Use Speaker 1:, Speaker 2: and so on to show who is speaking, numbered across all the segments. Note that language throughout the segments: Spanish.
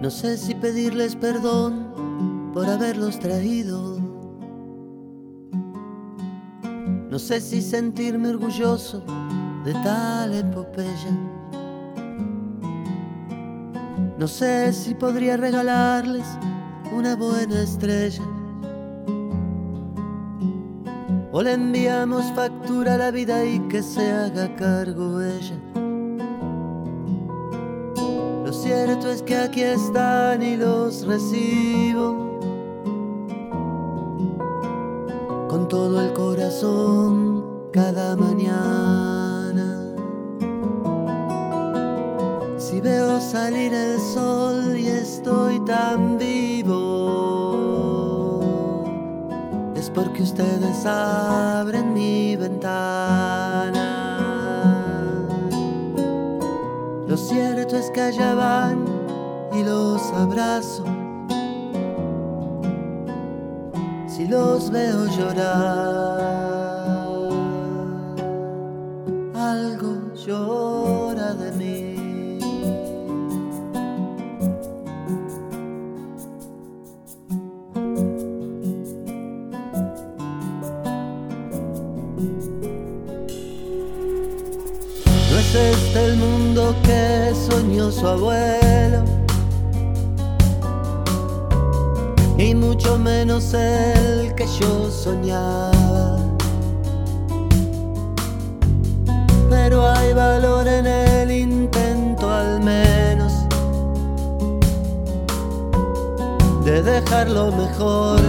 Speaker 1: No sé si pedirles perdón por haberlos traído. No sé si sentirme orgulloso de tal epopeya. No sé si podría regalarles una buena estrella. O le enviamos factura a la vida y que se haga cargo ella. Cierto es que aquí están y los recibo con todo el corazón cada mañana. Si veo salir el sol y estoy tan vivo, es porque ustedes abren mi ventana. Cierto es que allá van y los abrazo. Si los veo llorar, algo llora de mí. Es este el mundo que soñó su abuelo, y mucho menos el que yo soñaba. Pero hay valor en el intento al menos de dejar lo mejor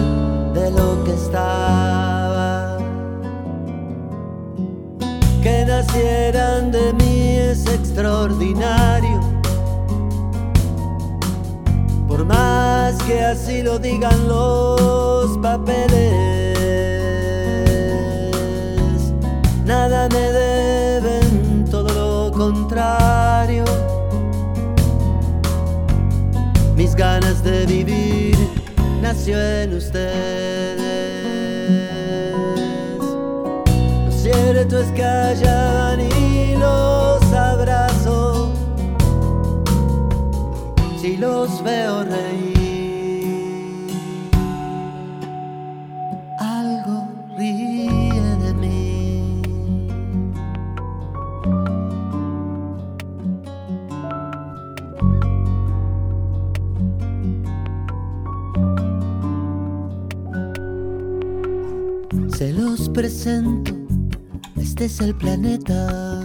Speaker 1: de lo que estaba. Que nacieran de extraordinario. Por más que así lo digan los papeles, nada me deben, todo lo contrario. Mis ganas de vivir nació en ustedes. Lo cierto es que allá Los veo reír, algo ríe de mí. Se los presento, este es el planeta.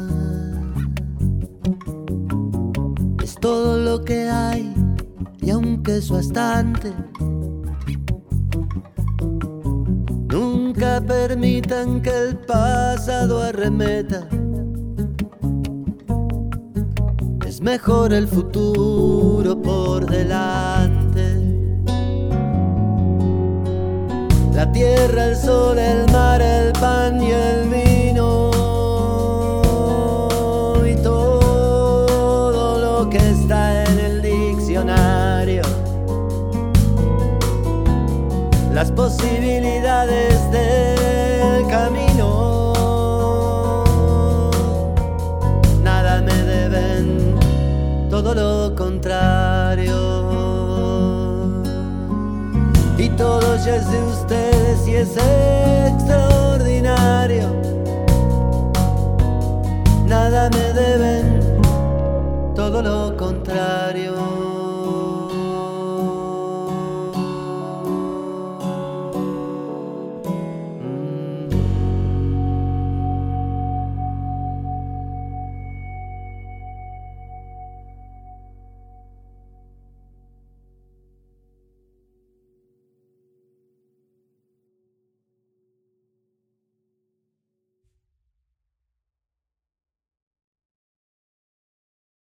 Speaker 1: Todo lo que hay y aunque es bastante, nunca permitan que el pasado arremeta. Es mejor el futuro por delante. La tierra, el sol, el mar, el pan y el vino. Que está en el diccionario. Las posibilidades del camino. Nada me deben, todo lo contrario. Y todo ya es de ustedes y es extraordinario.